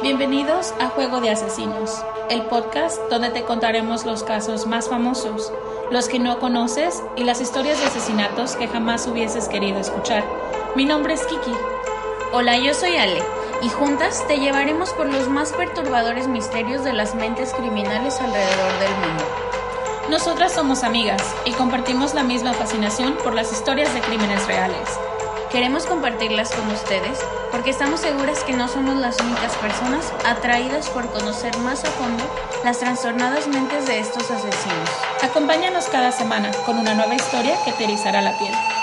Bienvenidos a Juego de Asesinos, el podcast donde te contaremos los casos más famosos, los que no conoces y las historias de asesinatos que jamás hubieses querido escuchar. Mi nombre es Kiki. Hola, yo soy Ale, y juntas te llevaremos por los más perturbadores misterios de las mentes criminales alrededor del mundo. Nosotras somos amigas y compartimos la misma fascinación por las historias de crímenes reales. Queremos compartirlas con ustedes porque estamos seguras que no somos las únicas personas atraídas por conocer más a fondo las trastornadas mentes de estos asesinos. Acompáñanos cada semana con una nueva historia que te la piel.